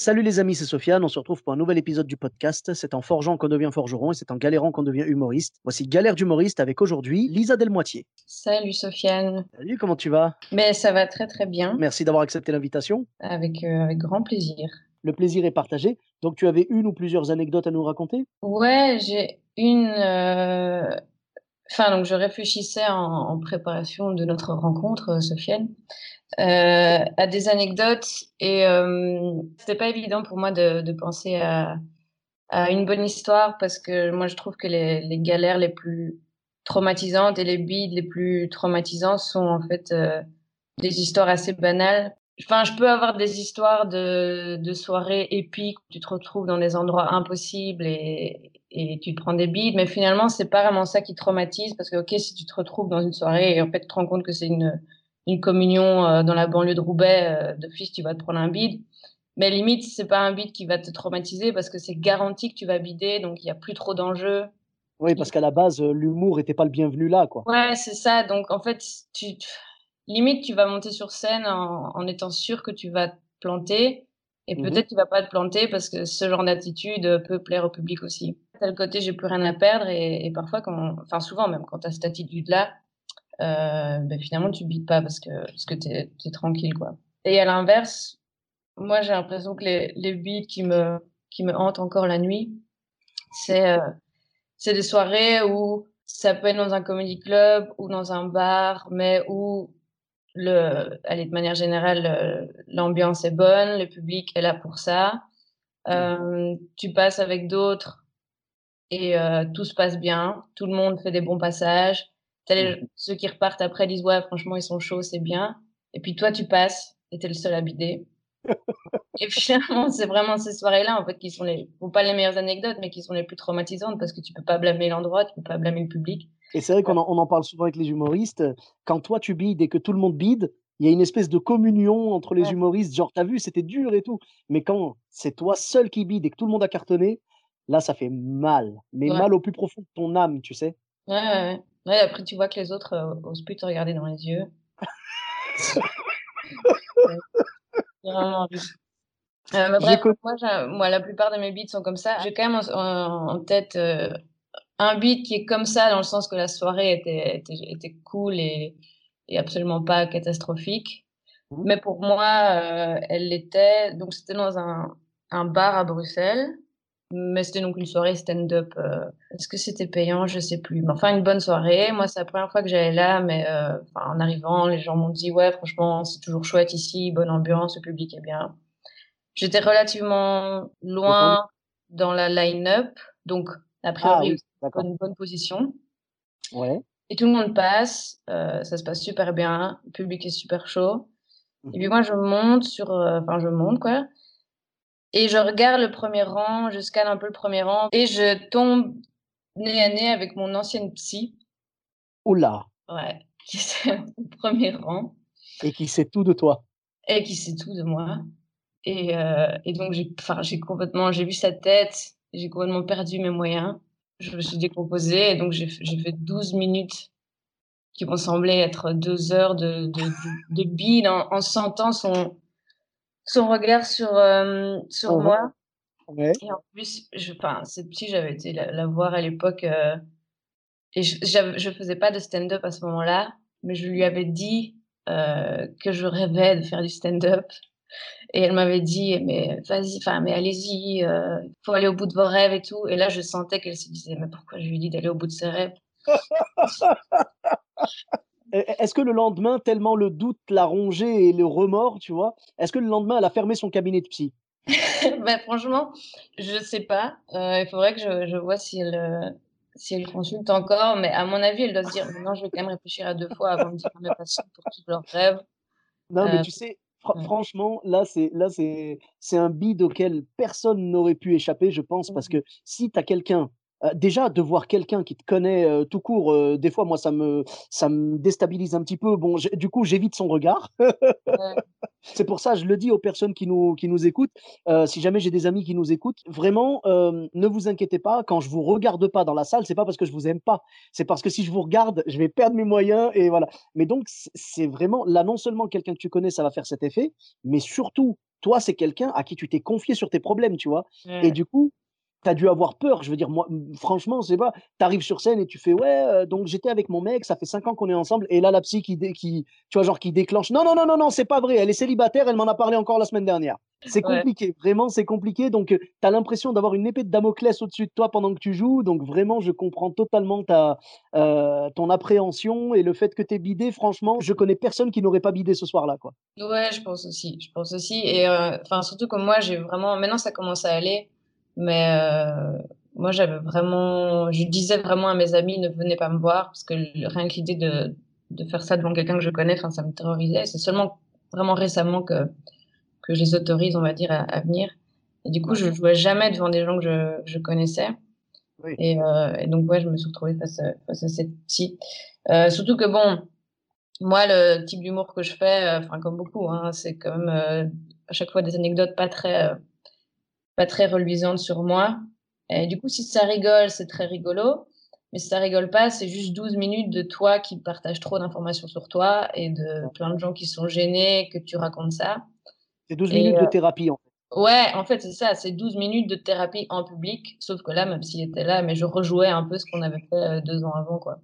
Salut les amis, c'est Sofiane. On se retrouve pour un nouvel épisode du podcast. C'est en forgeant qu'on devient forgeron et c'est en galérant qu'on devient humoriste. Voici Galère d'humoriste avec aujourd'hui Lisa Delmoitier. Salut Sofiane. Salut, comment tu vas? Mais ça va très très bien, Merci d'avoir accepté l'invitation. avec, euh, avec grand plaisir. Le plaisir est partagé. Donc tu avais une ou plusieurs anecdotes à nous raconter? Ouais, j'ai une. euh, Enfin, donc je réfléchissais en, en préparation de notre rencontre, euh, Sofiane, euh, à des anecdotes et euh, c'était pas évident pour moi de, de penser à, à une bonne histoire parce que moi je trouve que les, les galères les plus traumatisantes et les bides les plus traumatisants sont en fait euh, des histoires assez banales. Enfin, je peux avoir des histoires de, de soirées épiques où tu te retrouves dans des endroits impossibles et, et tu te prends des bides, mais finalement, c'est pas vraiment ça qui traumatise parce que, ok, si tu te retrouves dans une soirée et en fait, tu te rends compte que c'est une, une communion euh, dans la banlieue de Roubaix, euh, d'office, tu vas te prendre un bide. Mais limite, c'est pas un bide qui va te traumatiser parce que c'est garanti que tu vas bider, donc il y a plus trop d'enjeux. Oui, parce qu'à la base, l'humour n'était pas le bienvenu là, quoi. Ouais, c'est ça. Donc, en fait, tu, limite, tu vas monter sur scène en, en étant sûr que tu vas te planter. Et Mhm. peut-être tu vas pas te planter parce que ce genre d'attitude peut plaire au public aussi. Le côté j'ai plus rien à perdre et, et parfois, quand, enfin souvent même, quand t'as cette attitude-là, euh, ben finalement tu bides pas parce que parce que t'es es tranquille quoi. Et à l'inverse, moi j'ai l'impression que les les bides qui me qui me hantent encore la nuit, c'est euh, c'est des soirées où ça peut être dans un comedy club ou dans un bar, mais où le, allez, de manière générale, le- l'ambiance est bonne, le public est là pour ça. Euh, tu passes avec d'autres et euh, tout se passe bien, tout le monde fait des bons passages. Les- ceux qui repartent après disent ouais, franchement, ils sont chauds, c'est bien. Et puis toi, tu passes et t'es le seul à bider. Et finalement, c'est vraiment ces soirées-là, en fait, qui sont les, bon, pas les meilleures anecdotes, mais qui sont les plus traumatisantes parce que tu peux pas blâmer l'endroit, tu peux pas blâmer le public. Et c'est vrai qu'on en, on en parle souvent avec les humoristes. Quand toi, tu bides et que tout le monde bide, il y a une espèce de communion entre les humoristes. Genre, t'as vu, c'était dur et tout. Mais quand c'est toi seul qui bide et que tout le monde a cartonné, là, ça fait mal. Mais Ouais. mal au plus profond de ton âme, tu sais. Ouais, ouais, ouais. Après, tu vois que les autres euh, osent plus te regarder dans les yeux. Vraiment. Euh, bref, connu- moi, la plupart de mes beats sont comme ça. J'ai quand même en, en- en tête euh, un beat qui est comme ça, dans le sens que la soirée était, était, était cool et, et absolument pas catastrophique. Mhm. Mais pour moi, euh, elle l'était. Donc, c'était dans un, un bar à Bruxelles. Mais c'était donc une soirée stand-up. euh, Est-ce que c'était payant? Je sais plus. Mais enfin, une bonne soirée. Moi, c'est la première fois que j'allais là, mais euh, enfin, en arrivant, les gens m'ont dit, ouais, franchement, c'est toujours chouette ici, bonne ambiance, le public est bien. J'étais relativement loin dans la line-up, donc a Ah priori, oui, d'accord. une bonne position. Ouais. Et tout le monde passe, euh, ça se passe super bien, le public est super chaud. Et puis moi, je monte sur, euh, enfin, je monte quoi. Et je regarde le premier rang, je scanne un peu le premier rang et je tombe nez à nez avec mon ancienne psy, Oula. ouais, qui était au premier rang Et qui sait tout de toi. et qui sait tout de moi. Et, euh, et donc, j'ai, enfin, j'ai complètement, j'ai vu sa tête, j'ai complètement perdu mes moyens. Je me suis décomposée et donc j'ai, fait 12 minutes qui m'ont semblé être deux heures de, de, de, bide en, en sentant son, son regard sur, euh, sur moi. Ouais. Et en plus, je, enfin, cette psy, j'avais été la, la voir à l'époque euh, et je, je faisais pas de stand-up à ce moment-là, mais je lui avais dit euh, que je rêvais de faire du stand-up. Et elle m'avait dit, mais vas-y, enfin, mais allez-y, euh, faut aller au bout de vos rêves et tout. Et là, je sentais qu'elle se disait, mais pourquoi je lui dis d'aller au bout de ses rêves? Est-ce que le lendemain, tellement le doute l'a rongé et le remords, tu vois, est-ce que le lendemain, elle a fermé son cabinet de psy? Ben, franchement, je sais pas. Euh, il faudrait que je, je vois si elle, euh, si elle consulte encore. Mais à mon avis, elle doit se dire, non, je vais quand même réfléchir à deux fois avant de dire à mes patients pour qu'ils leurs rêves. Non, mais Euh, tu sais, Franchement, là, c'est là c'est c'est un bid auquel personne n'aurait pu échapper, je pense, parce mmh. que si tu as quelqu'un déjà de voir quelqu'un qui te connaît tout court, des fois moi ça me ça me déstabilise un petit peu. Bon, du coup j'évite son regard. C'est pour ça, je le dis aux personnes qui nous qui nous écoutent. si jamais j'ai des amis qui nous écoutent, vraiment ne vous inquiétez pas. Quand je vous regarde pas dans la salle, c'est pas parce que je vous aime pas. C'est parce que si je vous regarde, je vais perdre mes moyens et voilà. Mais donc c'est vraiment là non seulement quelqu'un que tu connais, ça va faire cet effet, mais surtout toi c'est quelqu'un à qui tu t'es confié sur tes problèmes, tu vois? Et du coup tu as dû avoir peur. Je veux dire, moi, franchement, c'est pas. Tu arrives sur scène et tu fais, ouais, donc j'étais avec mon mec, ça fait cinq ans qu'on est ensemble, et là, la psy qui, qui tu vois, genre, qui déclenche. Non, non, non, non, non, c'est pas vrai, elle est célibataire, elle m'en a parlé encore la semaine dernière. C'est compliqué, vraiment, c'est compliqué. Donc, tu as l'impression d'avoir une épée de Damoclès au-dessus de toi pendant que tu joues. Donc, vraiment, je comprends totalement ta, ton appréhension et le fait que tu es bidé. Franchement, je connais personne qui n'aurait pas bidé ce soir-là, quoi. Ouais, je pense aussi. Je pense aussi. Et enfin, surtout comme moi, j'ai vraiment. Maintenant, ça commence à aller. Mais euh, moi, j'avais vraiment, je disais vraiment à mes amis, ne venez pas me voir, parce que rien que l'idée de, de faire ça devant quelqu'un que je connais, enfin, ça me terrorisait. C'est seulement vraiment récemment que, que je les autorise, on va dire, à, venir. Et du coup, je jouais jamais devant des gens que je, je connaissais. Et, euh, et, donc, ouais, je me suis retrouvée face à, face à cette psy. Euh, surtout que, bon, moi, le type d'humour que je fais, euh, enfin, comme beaucoup, hein, c'est quand même euh, à chaque fois des anecdotes pas très pas très reluisante sur moi. Et du coup, si ça rigole, c'est très rigolo. Mais si ça rigole pas, c'est juste 12 minutes de toi qui partage trop d'informations sur toi et de plein de gens qui sont gênés que tu racontes ça. C'est 12 minutes de euh, thérapie, en fait. Ouais, en fait, c'est ça. C'est 12 minutes de thérapie en public. Sauf que là, même s'il était là, mais je rejouais un peu ce qu'on avait fait euh, deux ans avant, quoi.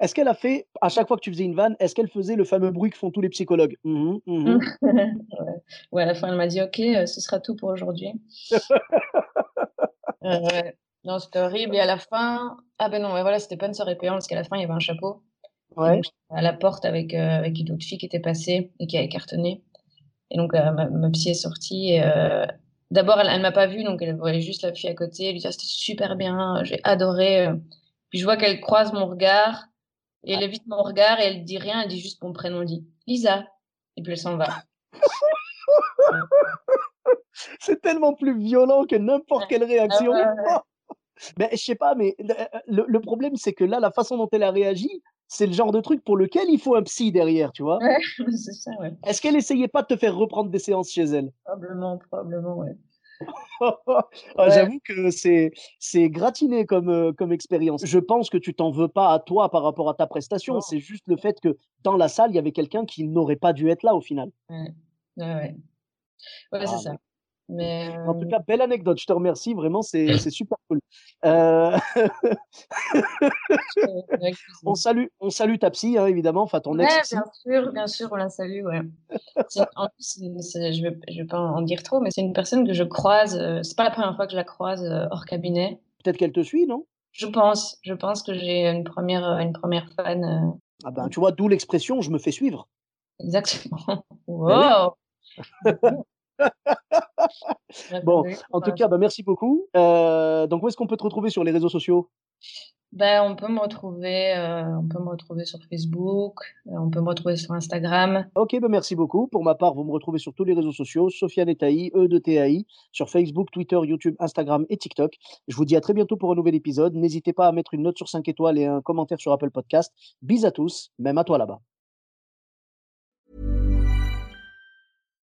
Est-ce qu'elle a fait, à chaque fois que tu faisais une vanne, est-ce qu'elle faisait le fameux bruit que font tous les psychologues? Mmh mmh ouais. à la fin, elle m'a dit Ok, euh, ce sera tout pour aujourd'hui. euh, non, c'était horrible. Et à la fin, ah ben non, ouais, voilà, c'était pas une soirée payante parce qu'à la fin, il y avait un chapeau. Ouais. à la porte avec, euh, avec une autre fille qui était passée et qui a cartonné. Et donc, ma, psy est sortie. Et, d'abord, elle, elle m'a pas vue, donc elle voyait juste la fille à côté. Elle lui dit ah, C'était super bien, j'ai adoré. Puis je vois qu'elle croise mon regard, et elle évite mon regard, et elle dit rien, elle dit juste mon prénom, elle dit Lisa. Et puis elle s'en va. C'est tellement plus violent que n'importe quelle réaction. mais je sais pas, mais le, problème, c'est que là, la façon dont elle a réagi, c'est le genre de truc pour lequel il faut un psy derrière, tu vois. Ouais, c'est ça, ouais. Est-ce qu'elle essayait pas de te faire reprendre des séances chez elle? Probablement, probablement, ouais. Ah, j'avoue que c'est c'est gratiné comme euh, comme expérience. Je pense que tu t'en veux pas à toi par rapport à ta prestation. C'est juste le fait que dans la salle il y avait quelqu'un qui n'aurait pas dû être là au final. Ouais, ouais, ouais. c'est ah, ça. Mais En tout cas, belle anecdote. Je te remercie. Vraiment, c'est super cool. Euh... on salue, on salue ta psy, hein, évidemment. Enfin, ton ex. -psy. bien sûr, bien sûr, on la salue. Ouais. en plus, je vais, je vais pas en dire trop, mais c'est une personne que je croise. Euh, c'est pas la première fois que je la croise euh, hors cabinet. Peut-être qu'elle te suit, non? Je pense. Je pense que j'ai une première, une première fan. Euh. Ah ben, tu vois, d'où l'expression "je me fais suivre". Exactement. Wow. Bon, en tout cas, bah, merci beaucoup. Euh, donc, où est-ce qu'on peut te retrouver sur les réseaux sociaux? Ben, on peut me retrouver, euh, on peut me retrouver sur Facebook, euh, on peut me retrouver sur Instagram. Ok, ben merci beaucoup. Pour ma part, vous me retrouvez sur tous les réseaux sociaux, Sofiane Taï, E de TAI, sur Facebook, Twitter, YouTube, Instagram et TikTok. Je vous dis à très bientôt pour un nouvel épisode. N'hésitez pas à mettre une note sur 5 étoiles et un commentaire sur Apple Podcast. Bis à tous, même à toi là-bas.